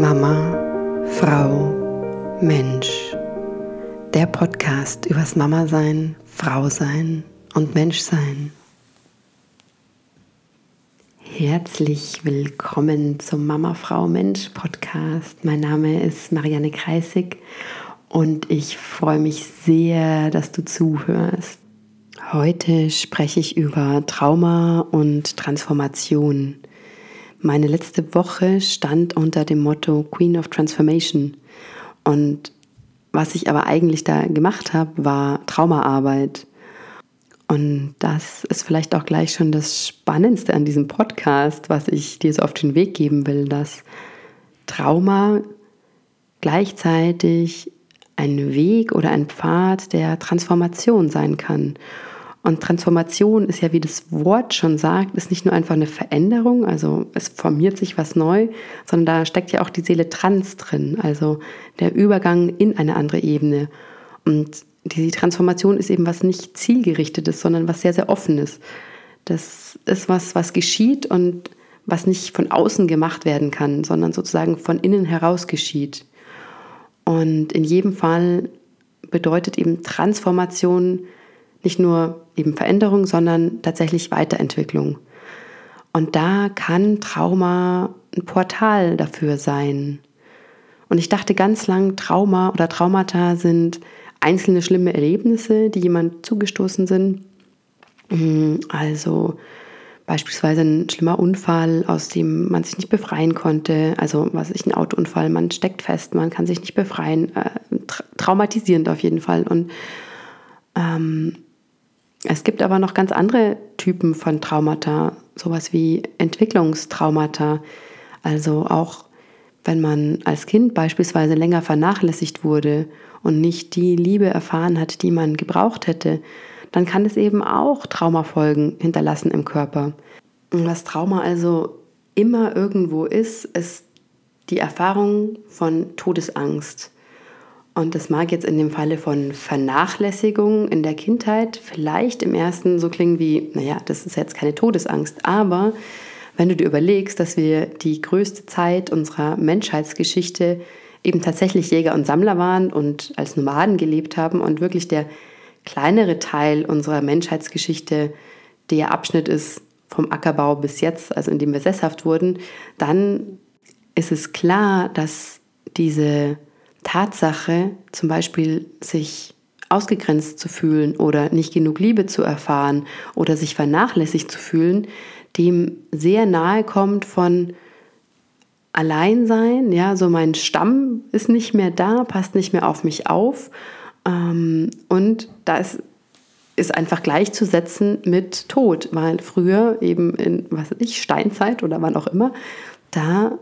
Mama, Frau, Mensch. Der Podcast übers Mama sein, Frau sein und Mensch sein. Herzlich willkommen zum Mama, Frau, Mensch Podcast. Mein Name ist Marianne Kreisig und ich freue mich sehr, dass du zuhörst. Heute spreche ich über Trauma und Transformation. Meine letzte Woche stand unter dem Motto Queen of Transformation. Und was ich aber eigentlich da gemacht habe, war Traumaarbeit. Und das ist vielleicht auch gleich schon das Spannendste an diesem Podcast, was ich dir so auf den Weg geben will, dass Trauma gleichzeitig ein Weg oder ein Pfad der Transformation sein kann. Und Transformation ist ja, wie das Wort schon sagt, ist nicht nur einfach eine Veränderung, also es formiert sich was neu, sondern da steckt ja auch die Seele trans drin, also der Übergang in eine andere Ebene. Und die Transformation ist eben was nicht zielgerichtetes, sondern was sehr, sehr offenes. Das ist was, was geschieht und was nicht von außen gemacht werden kann, sondern sozusagen von innen heraus geschieht. Und in jedem Fall bedeutet eben Transformation, nicht nur eben Veränderung, sondern tatsächlich Weiterentwicklung. Und da kann Trauma ein Portal dafür sein. Und ich dachte ganz lang, Trauma oder Traumata sind einzelne schlimme Erlebnisse, die jemand zugestoßen sind. Mhm, also beispielsweise ein schlimmer Unfall, aus dem man sich nicht befreien konnte. Also was ist ein Autounfall, man steckt fest, man kann sich nicht befreien. Äh, tra traumatisierend auf jeden Fall. Und ähm, es gibt aber noch ganz andere Typen von Traumata, sowas wie Entwicklungstraumata. Also auch wenn man als Kind beispielsweise länger vernachlässigt wurde und nicht die Liebe erfahren hat, die man gebraucht hätte, dann kann es eben auch Traumafolgen hinterlassen im Körper. Und was Trauma also immer irgendwo ist, ist die Erfahrung von Todesangst. Und das mag jetzt in dem Falle von Vernachlässigung in der Kindheit vielleicht im ersten so klingen wie, naja, das ist jetzt keine Todesangst. Aber wenn du dir überlegst, dass wir die größte Zeit unserer Menschheitsgeschichte eben tatsächlich Jäger und Sammler waren und als Nomaden gelebt haben und wirklich der kleinere Teil unserer Menschheitsgeschichte der Abschnitt ist vom Ackerbau bis jetzt, also in dem wir sesshaft wurden, dann ist es klar, dass diese Tatsache, zum Beispiel sich ausgegrenzt zu fühlen oder nicht genug Liebe zu erfahren oder sich vernachlässigt zu fühlen, dem sehr nahe kommt von Alleinsein, ja, so mein Stamm ist nicht mehr da, passt nicht mehr auf mich auf. Ähm, und da ist, ist einfach gleichzusetzen mit Tod, weil früher eben in, was weiß ich, Steinzeit oder wann auch immer, da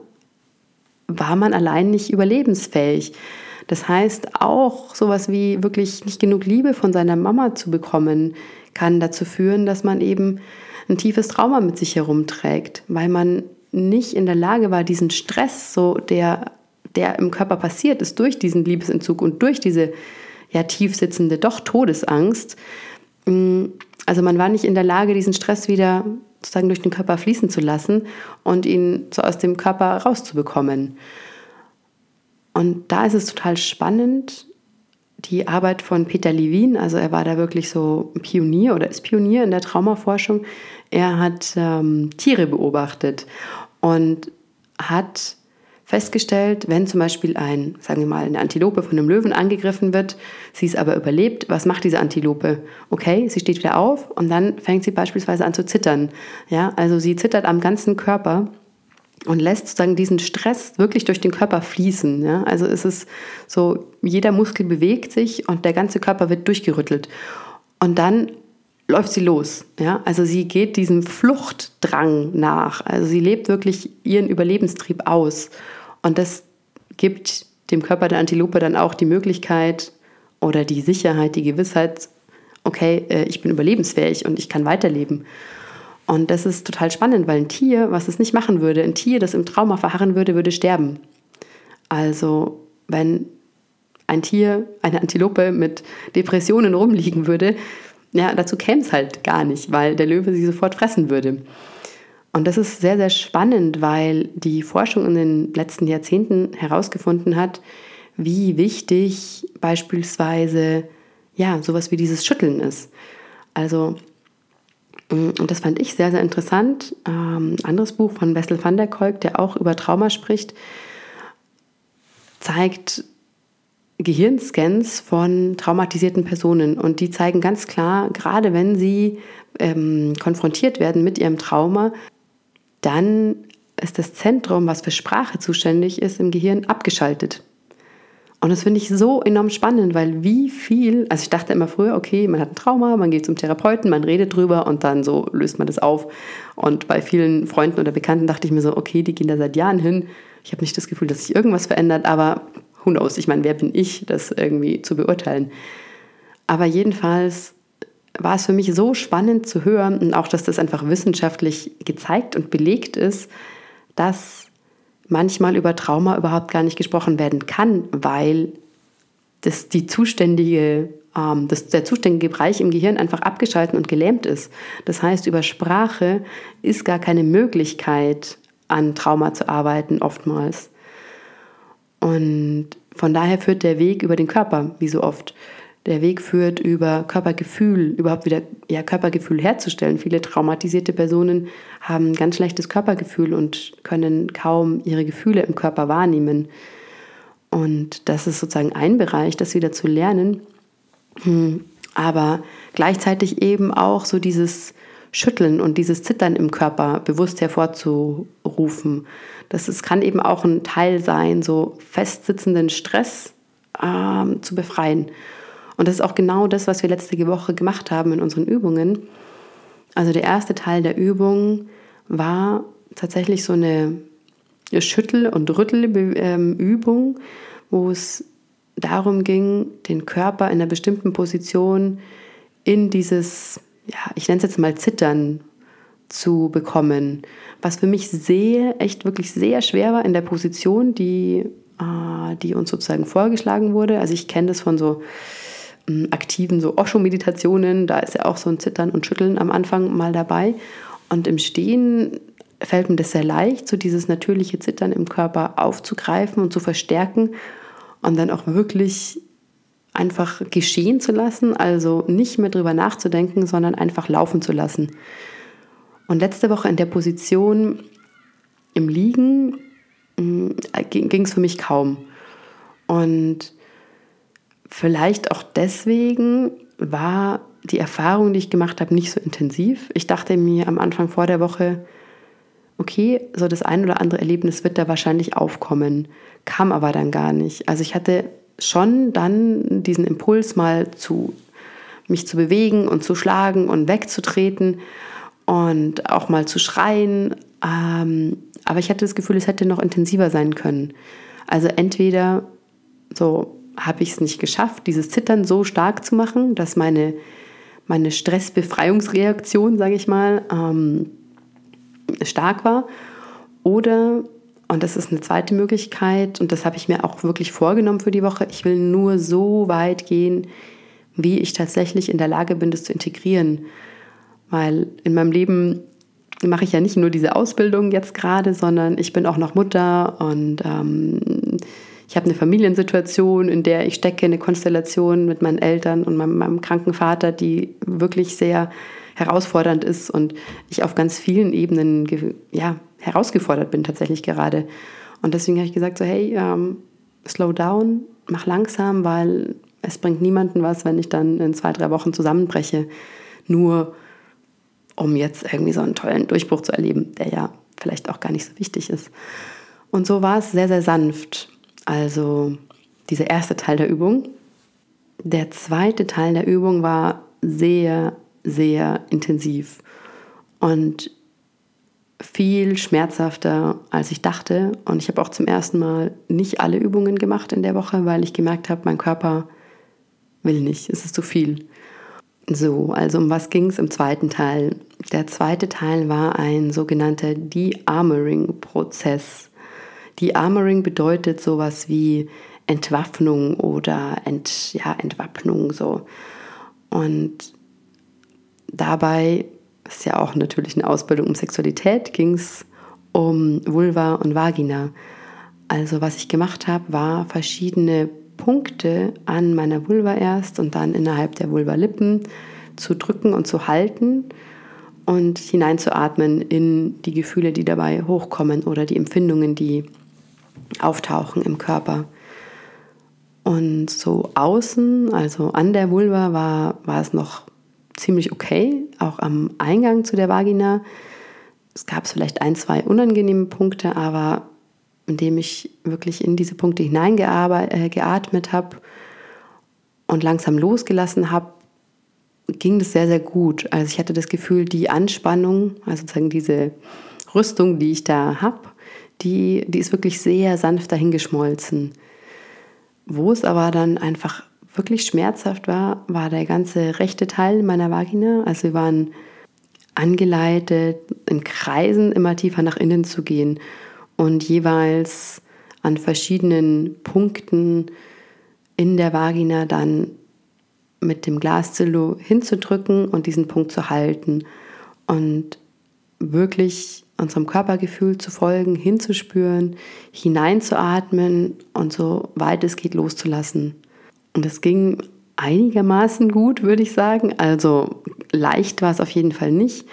war man allein nicht überlebensfähig. Das heißt, auch sowas wie wirklich nicht genug Liebe von seiner Mama zu bekommen, kann dazu führen, dass man eben ein tiefes Trauma mit sich herumträgt, weil man nicht in der Lage war, diesen Stress, so der, der im Körper passiert ist, durch diesen Liebesentzug und durch diese ja tief sitzende doch Todesangst, mm, also man war nicht in der Lage, diesen Stress wieder sozusagen durch den Körper fließen zu lassen und ihn so aus dem Körper rauszubekommen. Und da ist es total spannend, die Arbeit von Peter Levin, also er war da wirklich so Pionier oder ist Pionier in der Traumaforschung. Er hat ähm, Tiere beobachtet und hat festgestellt, wenn zum Beispiel ein, sagen wir mal, eine Antilope von einem Löwen angegriffen wird, sie es aber überlebt, was macht diese Antilope? Okay, sie steht wieder auf und dann fängt sie beispielsweise an zu zittern. Ja, also sie zittert am ganzen Körper und lässt sozusagen diesen Stress wirklich durch den Körper fließen. Ja? Also es ist so, jeder Muskel bewegt sich und der ganze Körper wird durchgerüttelt. Und dann läuft sie los. Ja? Also sie geht diesem Fluchtdrang nach. Also sie lebt wirklich ihren Überlebenstrieb aus. Und das gibt dem Körper der Antilope dann auch die Möglichkeit oder die Sicherheit, die Gewissheit, okay, äh, ich bin überlebensfähig und ich kann weiterleben. Und das ist total spannend, weil ein Tier, was es nicht machen würde, ein Tier, das im Trauma verharren würde, würde sterben. Also wenn ein Tier, eine Antilope mit Depressionen rumliegen würde, ja, dazu käme es halt gar nicht, weil der Löwe sie sofort fressen würde. Und das ist sehr, sehr spannend, weil die Forschung in den letzten Jahrzehnten herausgefunden hat, wie wichtig beispielsweise ja, sowas wie dieses Schütteln ist. Also, mm, und das fand ich sehr, sehr interessant. Ähm, ein anderes Buch von Wessel van der Kolk, der auch über Trauma spricht, zeigt Gehirnscans von traumatisierten Personen. Und die zeigen ganz klar, gerade wenn sie ähm, konfrontiert werden mit ihrem Trauma, dann ist das Zentrum, was für Sprache zuständig ist, im Gehirn abgeschaltet. Und das finde ich so enorm spannend, weil wie viel, also ich dachte immer früher, okay, man hat ein Trauma, man geht zum Therapeuten, man redet drüber und dann so löst man das auf. Und bei vielen Freunden oder Bekannten dachte ich mir so, okay, die gehen da seit Jahren hin. Ich habe nicht das Gefühl, dass sich irgendwas verändert, aber who knows? Ich meine, wer bin ich, das irgendwie zu beurteilen? Aber jedenfalls war es für mich so spannend zu hören und auch, dass das einfach wissenschaftlich gezeigt und belegt ist, dass manchmal über Trauma überhaupt gar nicht gesprochen werden kann, weil das die zuständige, ähm, das, der zuständige Bereich im Gehirn einfach abgeschaltet und gelähmt ist. Das heißt, über Sprache ist gar keine Möglichkeit, an Trauma zu arbeiten, oftmals. Und von daher führt der Weg über den Körper, wie so oft. Der Weg führt über Körpergefühl, überhaupt wieder ja, Körpergefühl herzustellen. Viele traumatisierte Personen haben ganz schlechtes Körpergefühl und können kaum ihre Gefühle im Körper wahrnehmen. Und das ist sozusagen ein Bereich, das wieder zu lernen. Hm, aber gleichzeitig eben auch so dieses Schütteln und dieses Zittern im Körper bewusst hervorzurufen. Das ist, kann eben auch ein Teil sein, so festsitzenden Stress ähm, zu befreien. Und das ist auch genau das, was wir letzte Woche gemacht haben in unseren Übungen. Also der erste Teil der Übung war tatsächlich so eine Schüttel- und Rüttelübung, wo es darum ging, den Körper in einer bestimmten Position in dieses, ja, ich nenne es jetzt mal Zittern zu bekommen. Was für mich sehr, echt wirklich sehr schwer war in der Position, die, äh, die uns sozusagen vorgeschlagen wurde. Also ich kenne das von so aktiven so Osho-Meditationen, da ist ja auch so ein Zittern und Schütteln am Anfang mal dabei. Und im Stehen fällt mir das sehr leicht, so dieses natürliche Zittern im Körper aufzugreifen und zu verstärken und dann auch wirklich einfach geschehen zu lassen, also nicht mehr drüber nachzudenken, sondern einfach laufen zu lassen. Und letzte Woche in der Position im Liegen ging es für mich kaum. Und vielleicht auch deswegen war die Erfahrung, die ich gemacht habe, nicht so intensiv. Ich dachte mir am Anfang vor der Woche, okay, so das ein oder andere Erlebnis wird da wahrscheinlich aufkommen, kam aber dann gar nicht. Also ich hatte schon dann diesen Impuls mal zu mich zu bewegen und zu schlagen und wegzutreten und auch mal zu schreien. Ähm, aber ich hatte das Gefühl, es hätte noch intensiver sein können. Also entweder so habe ich es nicht geschafft, dieses Zittern so stark zu machen, dass meine, meine Stressbefreiungsreaktion, sage ich mal, ähm, stark war. Oder, und das ist eine zweite Möglichkeit, und das habe ich mir auch wirklich vorgenommen für die Woche, ich will nur so weit gehen, wie ich tatsächlich in der Lage bin, das zu integrieren. Weil in meinem Leben mache ich ja nicht nur diese Ausbildung jetzt gerade, sondern ich bin auch noch Mutter und ähm, ich habe eine Familiensituation, in der ich stecke, eine Konstellation mit meinen Eltern und meinem, meinem kranken Vater, die wirklich sehr herausfordernd ist und ich auf ganz vielen Ebenen ja, herausgefordert bin tatsächlich gerade. Und deswegen habe ich gesagt, so hey, ähm, slow down, mach langsam, weil es bringt niemanden was, wenn ich dann in zwei, drei Wochen zusammenbreche, nur um jetzt irgendwie so einen tollen Durchbruch zu erleben, der ja vielleicht auch gar nicht so wichtig ist. Und so war es sehr, sehr sanft. Also dieser erste Teil der Übung. Der zweite Teil der Übung war sehr, sehr intensiv und viel schmerzhafter, als ich dachte. Und ich habe auch zum ersten Mal nicht alle Übungen gemacht in der Woche, weil ich gemerkt habe, mein Körper will nicht, es ist zu viel. So, also um was ging es im zweiten Teil? Der zweite Teil war ein sogenannter De-Armoring-Prozess. De-Armoring bedeutet sowas wie Entwaffnung oder Ent, ja, Entwappnung so. Und dabei ist ja auch natürlich eine Ausbildung um Sexualität, ging es um Vulva und Vagina. Also was ich gemacht habe, war verschiedene Punkte an meiner Vulva erst und dann innerhalb der Vulva-Lippen zu drücken und zu halten und hineinzuatmen in die Gefühle, die dabei hochkommen oder die Empfindungen, die auftauchen im Körper. Und so außen, also an der Vulva, war, war es noch ziemlich okay, auch am Eingang zu der Vagina. Es gab vielleicht ein, zwei unangenehme Punkte, aber indem ich wirklich in diese Punkte hineingeatmet äh, habe und langsam losgelassen habe, ging das sehr, sehr gut. Also ich hatte das Gefühl, die Anspannung, also sozusagen diese Rüstung, die ich da habe, die, die ist wirklich sehr sanft dahingeschmolzen. Wo es aber dann einfach wirklich schmerzhaft war, war der ganze rechte Teil meiner Vagina. Also wir waren angeleitet, in Kreisen immer tiefer nach innen zu gehen und jeweils an verschiedenen Punkten in der Vagina dann mit dem Glaszillo hinzudrücken und diesen Punkt zu halten und wirklich unserem Körpergefühl zu folgen, hinzuspüren, hineinzuatmen und so weit es geht loszulassen. Und es ging einigermaßen gut, würde ich sagen. Also leicht war es auf jeden Fall nicht.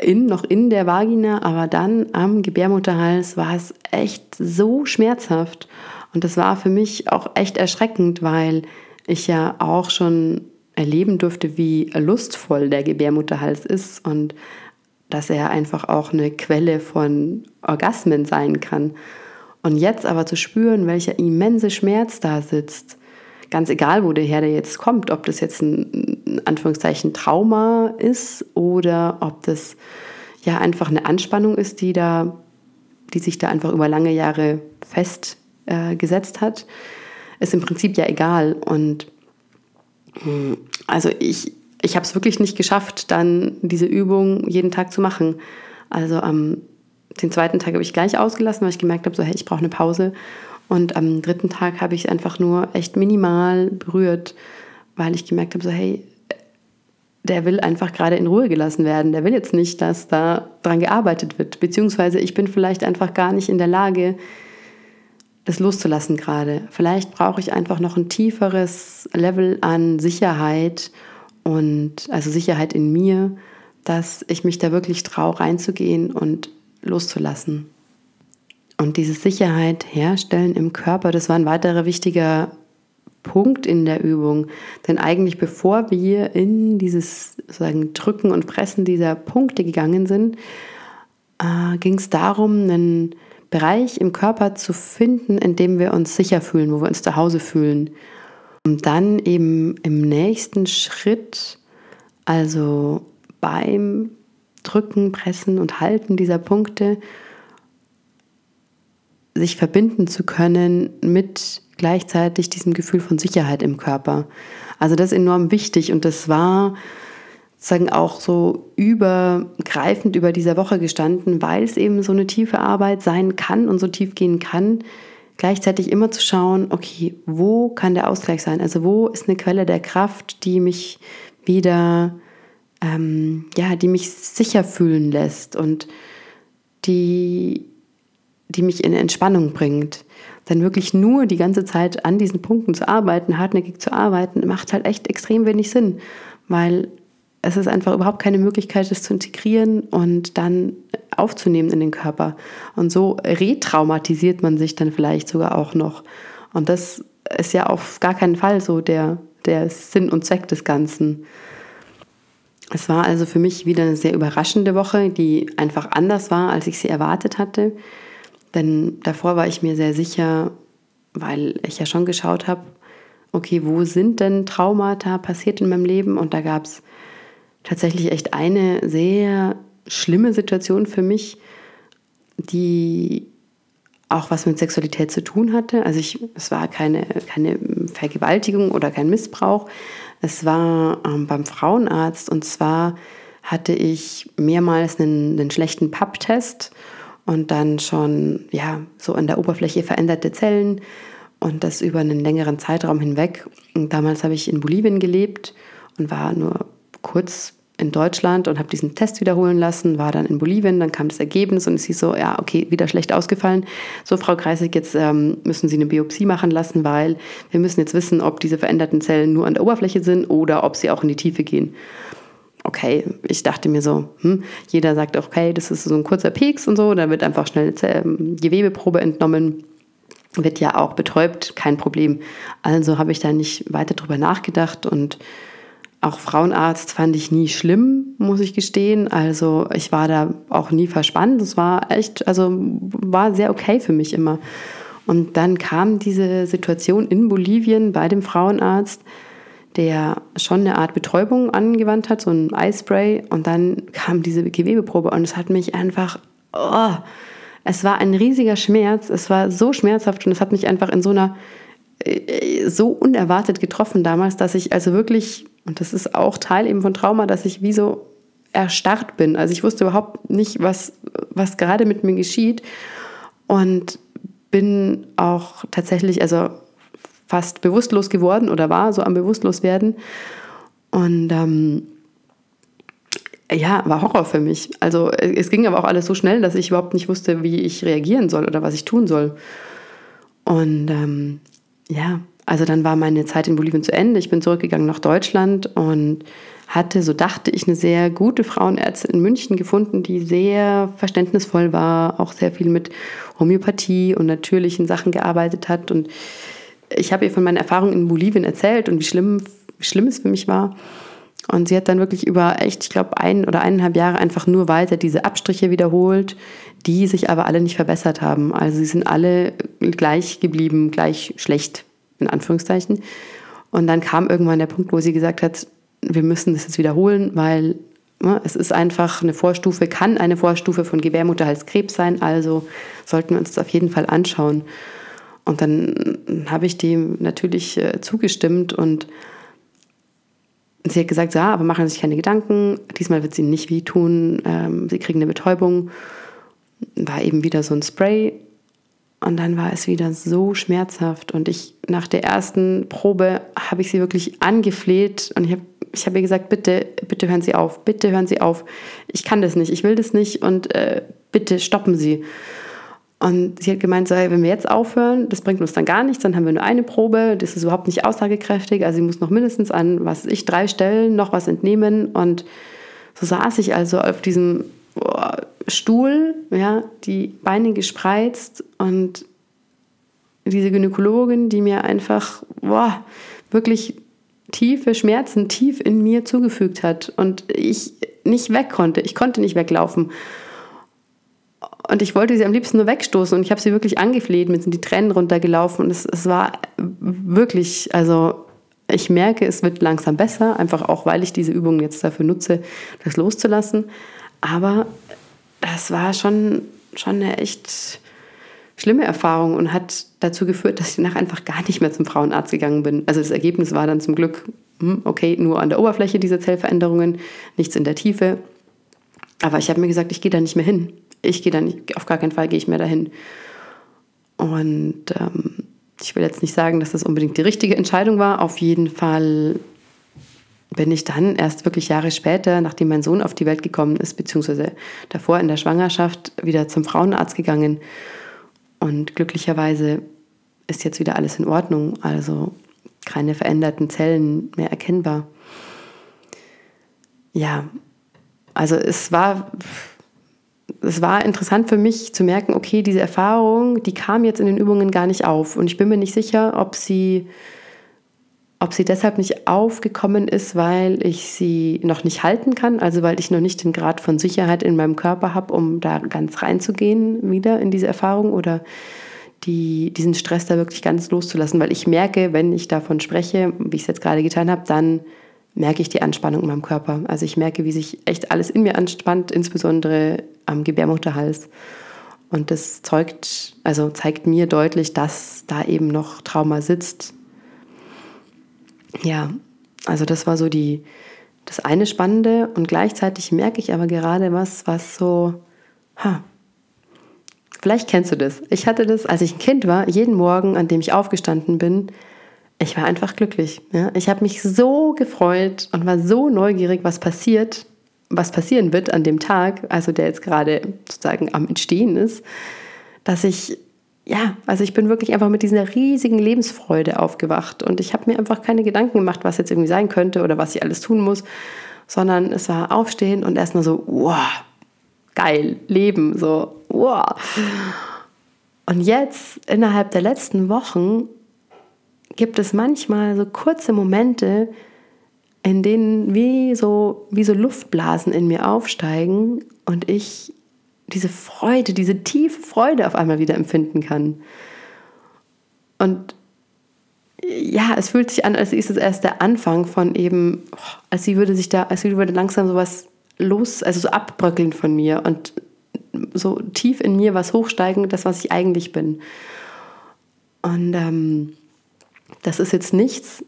In, noch in der Vagina, aber dann am Gebärmutterhals war es echt so schmerzhaft. Und das war für mich auch echt erschreckend, weil ich ja auch schon erleben durfte, wie lustvoll der Gebärmutterhals ist und dass er einfach auch eine Quelle von Orgasmen sein kann. Und jetzt aber zu spüren, welcher immense Schmerz da sitzt, ganz egal, wo der Herde jetzt kommt, ob das jetzt ein, in Anführungszeichen Trauma ist oder ob das ja einfach eine Anspannung ist, die da, die sich da einfach über lange Jahre festgesetzt äh, hat, ist im Prinzip ja egal. Und hm, also ich, ich habe es wirklich nicht geschafft, dann diese Übung jeden Tag zu machen. Also am den zweiten Tag habe ich gleich ausgelassen, weil ich gemerkt habe, so hey, ich brauche eine Pause. Und am dritten Tag habe ich es einfach nur echt minimal berührt, weil ich gemerkt habe, so hey, der will einfach gerade in Ruhe gelassen werden. Der will jetzt nicht, dass da dran gearbeitet wird. Beziehungsweise ich bin vielleicht einfach gar nicht in der Lage, das loszulassen gerade. Vielleicht brauche ich einfach noch ein tieferes Level an Sicherheit und also Sicherheit in mir, dass ich mich da wirklich traue, reinzugehen und loszulassen. Und diese Sicherheit herstellen im Körper, das war ein weiterer wichtiger Punkt in der Übung. Denn eigentlich bevor wir in dieses sozusagen Drücken und Pressen dieser Punkte gegangen sind, äh, ging es darum, einen Bereich im Körper zu finden, in dem wir uns sicher fühlen, wo wir uns zu Hause fühlen. Und dann eben im nächsten Schritt, also beim Drücken, Pressen und Halten dieser Punkte, sich verbinden zu können mit gleichzeitig diesem Gefühl von Sicherheit im Körper. Also das ist enorm wichtig und das war sagen auch so übergreifend über dieser Woche gestanden, weil es eben so eine tiefe Arbeit sein kann und so tief gehen kann, gleichzeitig immer zu schauen, okay, wo kann der Ausgleich sein? Also wo ist eine Quelle der Kraft, die mich wieder, ähm, ja, die mich sicher fühlen lässt und die, die mich in Entspannung bringt. Denn wirklich nur die ganze Zeit an diesen Punkten zu arbeiten, hartnäckig zu arbeiten, macht halt echt extrem wenig Sinn, weil es ist einfach überhaupt keine Möglichkeit, das zu integrieren und dann aufzunehmen in den Körper. Und so retraumatisiert man sich dann vielleicht sogar auch noch. Und das ist ja auf gar keinen Fall so der, der Sinn und Zweck des Ganzen. Es war also für mich wieder eine sehr überraschende Woche, die einfach anders war, als ich sie erwartet hatte. Denn davor war ich mir sehr sicher, weil ich ja schon geschaut habe, okay, wo sind denn Traumata passiert in meinem Leben? Und da gab es tatsächlich echt eine sehr schlimme Situation für mich, die auch was mit Sexualität zu tun hatte. Also ich, es war keine, keine Vergewaltigung oder kein Missbrauch. Es war ähm, beim Frauenarzt und zwar hatte ich mehrmals einen, einen schlechten Papptest und dann schon ja so an der Oberfläche veränderte Zellen und das über einen längeren Zeitraum hinweg. Und damals habe ich in Bolivien gelebt und war nur kurz in Deutschland und habe diesen Test wiederholen lassen, war dann in Bolivien, dann kam das Ergebnis und es hieß so, ja, okay, wieder schlecht ausgefallen. So, Frau Kreisig, jetzt ähm, müssen Sie eine Biopsie machen lassen, weil wir müssen jetzt wissen, ob diese veränderten Zellen nur an der Oberfläche sind oder ob sie auch in die Tiefe gehen. Okay, ich dachte mir so, hm, jeder sagt, okay, das ist so ein kurzer Peaks und so, da wird einfach schnell eine ähm, Gewebeprobe entnommen, wird ja auch betäubt, kein Problem. Also habe ich da nicht weiter drüber nachgedacht und auch Frauenarzt fand ich nie schlimm, muss ich gestehen. Also ich war da auch nie verspannt. Es war echt, also war sehr okay für mich immer. Und dann kam diese Situation in Bolivien bei dem Frauenarzt, der schon eine Art Betäubung angewandt hat, so ein Eispray. Und dann kam diese Gewebeprobe und es hat mich einfach, oh, es war ein riesiger Schmerz. Es war so schmerzhaft und es hat mich einfach in so einer, äh, so unerwartet getroffen damals, dass ich also wirklich und das ist auch Teil eben von Trauma, dass ich wie so erstarrt bin. Also ich wusste überhaupt nicht, was, was gerade mit mir geschieht. Und bin auch tatsächlich, also fast bewusstlos geworden oder war so am Bewusstloswerden. Und ähm, ja, war Horror für mich. Also es ging aber auch alles so schnell, dass ich überhaupt nicht wusste, wie ich reagieren soll oder was ich tun soll. Und ähm, ja, also dann war meine Zeit in Bolivien zu Ende. Ich bin zurückgegangen nach Deutschland und hatte, so dachte ich, eine sehr gute Frauenärztin in München gefunden, die sehr verständnisvoll war, auch sehr viel mit Homöopathie und natürlichen Sachen gearbeitet hat. Und ich habe ihr von meinen Erfahrungen in Bolivien erzählt und wie schlimm, wie schlimm es für mich war. Und sie hat dann wirklich über echt, ich glaube, ein oder eineinhalb Jahre einfach nur weiter diese Abstriche wiederholt, die sich aber alle nicht verbessert haben. Also sie sind alle gleich geblieben, gleich schlecht in Anführungszeichen. Und dann kam irgendwann der Punkt, wo sie gesagt hat, wir müssen das jetzt wiederholen, weil ne, es ist einfach eine Vorstufe, kann eine Vorstufe von Gebärmutterhalskrebs sein, also sollten wir uns das auf jeden Fall anschauen. Und dann habe ich dem natürlich äh, zugestimmt und sie hat gesagt, ja, aber machen Sie sich keine Gedanken, diesmal wird es Ihnen nicht wehtun, ähm, Sie kriegen eine Betäubung. War eben wieder so ein Spray und dann war es wieder so schmerzhaft. Und ich, nach der ersten Probe, habe ich sie wirklich angefleht und ich habe ich hab ihr gesagt, bitte, bitte hören Sie auf, bitte hören Sie auf. Ich kann das nicht, ich will das nicht und äh, bitte stoppen Sie. Und sie hat gemeint, so, hey, wenn wir jetzt aufhören, das bringt uns dann gar nichts, dann haben wir nur eine Probe, das ist überhaupt nicht aussagekräftig. Also sie muss noch mindestens an, was ich, drei Stellen noch was entnehmen. Und so saß ich also auf diesem Stuhl, ja, die Beine gespreizt und diese Gynäkologin, die mir einfach boah, wirklich tiefe Schmerzen tief in mir zugefügt hat und ich nicht weg konnte. Ich konnte nicht weglaufen. Und ich wollte sie am liebsten nur wegstoßen und ich habe sie wirklich angefleht, mir sind die Tränen runtergelaufen und es, es war wirklich, also ich merke, es wird langsam besser, einfach auch, weil ich diese Übungen jetzt dafür nutze, das loszulassen. Aber das war schon, schon eine echt schlimme Erfahrung und hat dazu geführt, dass ich danach einfach gar nicht mehr zum Frauenarzt gegangen bin. Also das Ergebnis war dann zum Glück, hm, okay, nur an der Oberfläche diese Zellveränderungen, nichts in der Tiefe. Aber ich habe mir gesagt, ich gehe da nicht mehr hin. Ich gehe da nicht, auf gar keinen Fall gehe ich mehr dahin. Und ähm, ich will jetzt nicht sagen, dass das unbedingt die richtige Entscheidung war. Auf jeden Fall bin ich dann erst wirklich Jahre später, nachdem mein Sohn auf die Welt gekommen ist, beziehungsweise davor in der Schwangerschaft, wieder zum Frauenarzt gegangen. Und glücklicherweise ist jetzt wieder alles in Ordnung, also keine veränderten Zellen mehr erkennbar. Ja, also es war, es war interessant für mich zu merken, okay, diese Erfahrung, die kam jetzt in den Übungen gar nicht auf. Und ich bin mir nicht sicher, ob sie ob sie deshalb nicht aufgekommen ist, weil ich sie noch nicht halten kann, also weil ich noch nicht den Grad von Sicherheit in meinem Körper habe, um da ganz reinzugehen wieder in diese Erfahrung oder die, diesen Stress da wirklich ganz loszulassen, weil ich merke, wenn ich davon spreche, wie ich es jetzt gerade getan habe, dann merke ich die Anspannung in meinem Körper. Also ich merke, wie sich echt alles in mir anspannt, insbesondere am Gebärmutterhals. Und das zeugt, also zeigt mir deutlich, dass da eben noch Trauma sitzt, ja, also das war so die, das eine Spannende und gleichzeitig merke ich aber gerade was, was so, ha, vielleicht kennst du das. Ich hatte das, als ich ein Kind war, jeden Morgen, an dem ich aufgestanden bin, ich war einfach glücklich. Ja? Ich habe mich so gefreut und war so neugierig, was passiert, was passieren wird an dem Tag, also der jetzt gerade sozusagen am Entstehen ist, dass ich, ja, also ich bin wirklich einfach mit dieser riesigen Lebensfreude aufgewacht und ich habe mir einfach keine Gedanken gemacht, was jetzt irgendwie sein könnte oder was ich alles tun muss, sondern es war Aufstehen und erstmal so, wow, geil, Leben, so, wow. Und jetzt, innerhalb der letzten Wochen, gibt es manchmal so kurze Momente, in denen wie so, wie so Luftblasen in mir aufsteigen und ich diese Freude, diese tiefe Freude auf einmal wieder empfinden kann. Und ja, es fühlt sich an, als ist es erst der Anfang von eben, als sie würde sich da, als würde langsam sowas los, also so abbröckeln von mir und so tief in mir was hochsteigen, das, was ich eigentlich bin. Und ähm, das ist jetzt nichts,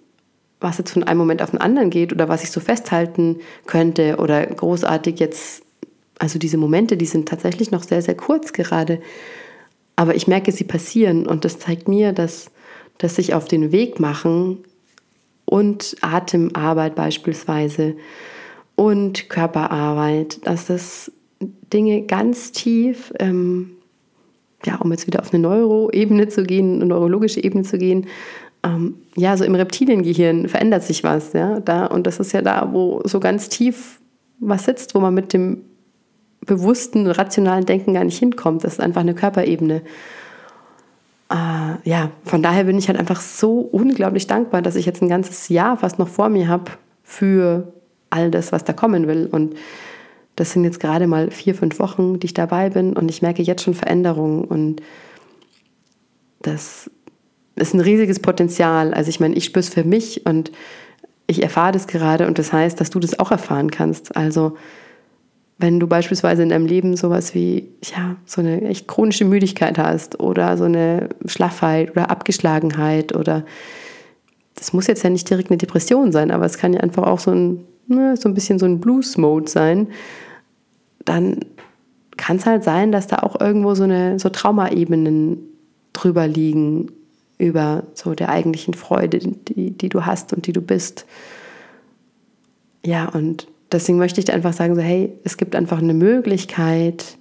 was jetzt von einem Moment auf den anderen geht oder was ich so festhalten könnte oder großartig jetzt, also diese Momente, die sind tatsächlich noch sehr, sehr kurz gerade. Aber ich merke, sie passieren und das zeigt mir, dass, dass sich auf den Weg machen und Atemarbeit beispielsweise und Körperarbeit, dass das Dinge ganz tief, ähm, ja, um jetzt wieder auf eine Neuroebene zu gehen, eine neurologische Ebene zu gehen, ähm, ja, so im Reptiliengehirn verändert sich was, ja, da und das ist ja da, wo so ganz tief was sitzt, wo man mit dem bewussten, rationalen Denken gar nicht hinkommt. Das ist einfach eine Körperebene. Äh, ja, von daher bin ich halt einfach so unglaublich dankbar, dass ich jetzt ein ganzes Jahr fast noch vor mir habe für all das, was da kommen will. Und das sind jetzt gerade mal vier, fünf Wochen, die ich dabei bin und ich merke jetzt schon Veränderungen und das ist ein riesiges Potenzial. Also ich meine, ich spüre es für mich und ich erfahre das gerade und das heißt, dass du das auch erfahren kannst. Also wenn du beispielsweise in deinem Leben sowas wie, ja, so eine echt chronische Müdigkeit hast oder so eine Schlaffheit oder Abgeschlagenheit oder das muss jetzt ja nicht direkt eine Depression sein, aber es kann ja einfach auch so ein, ne, so ein bisschen so ein Blues-Mode sein, dann kann es halt sein, dass da auch irgendwo so eine so Traumaebenen drüber liegen über so der eigentlichen Freude, die, die du hast und die du bist. Ja, und deswegen möchte ich dir einfach sagen, so, hey, es gibt einfach eine Möglichkeit,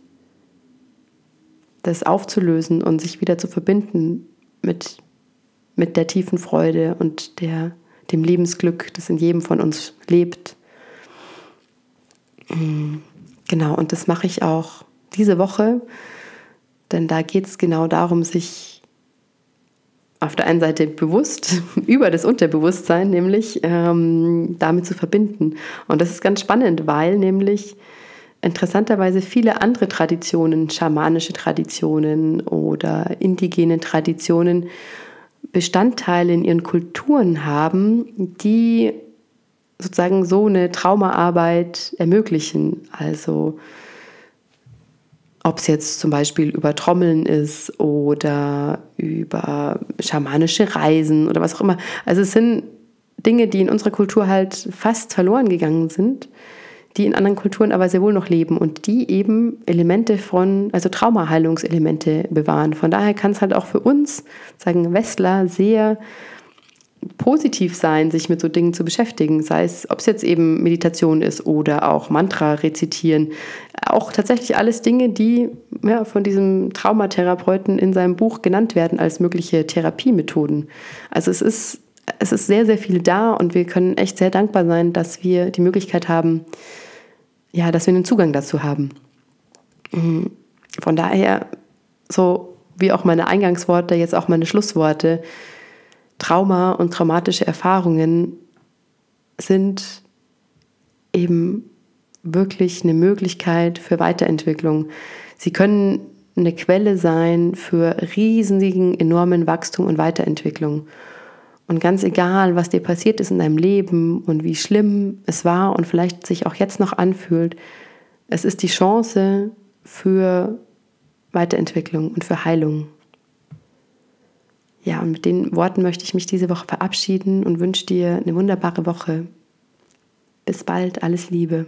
das aufzulösen und sich wieder zu verbinden mit, mit der tiefen Freude und der, dem Lebensglück, das in jedem von uns lebt. Mm, genau, und das mache ich auch diese Woche, denn da geht es genau darum, sich auf der einen Seite bewusst über das Unterbewusstsein, nämlich ähm, damit zu verbinden. Und das ist ganz spannend, weil nämlich interessanterweise viele andere Traditionen, schamanische Traditionen oder indigene Traditionen, Bestandteile in ihren Kulturen haben, die sozusagen so eine Traumaarbeit ermöglichen. Also ob es jetzt zum Beispiel über Trommeln ist oder über schamanische Reisen oder was auch immer. Also es sind Dinge, die in unserer Kultur halt fast verloren gegangen sind, die in anderen Kulturen aber sehr wohl noch leben und die eben Elemente von, also Traumaheilungselemente bewahren. Von daher kann es halt auch für uns, sagen Westler, sehr positiv sein, sich mit so Dingen zu beschäftigen, sei es, ob es jetzt eben Meditation ist oder auch Mantra rezitieren. Auch tatsächlich alles Dinge, die ja, von diesem Traumatherapeuten in seinem Buch genannt werden als mögliche Therapiemethoden. Also es ist, es ist sehr, sehr viel da und wir können echt sehr dankbar sein, dass wir die Möglichkeit haben, ja, dass wir einen Zugang dazu haben. Mhm. Von daher, so wie auch meine Eingangsworte, jetzt auch meine Schlussworte, Trauma und traumatische Erfahrungen sind eben wirklich eine Möglichkeit für Weiterentwicklung. Sie können eine Quelle sein für riesigen, enormen Wachstum und Weiterentwicklung. Und ganz egal, was dir passiert ist in deinem Leben und wie schlimm es war und vielleicht sich auch jetzt noch anfühlt, es ist die Chance für Weiterentwicklung und für Heilung. Ja, und mit den Worten möchte ich mich diese Woche verabschieden und wünsche dir eine wunderbare Woche. Bis bald, alles Liebe.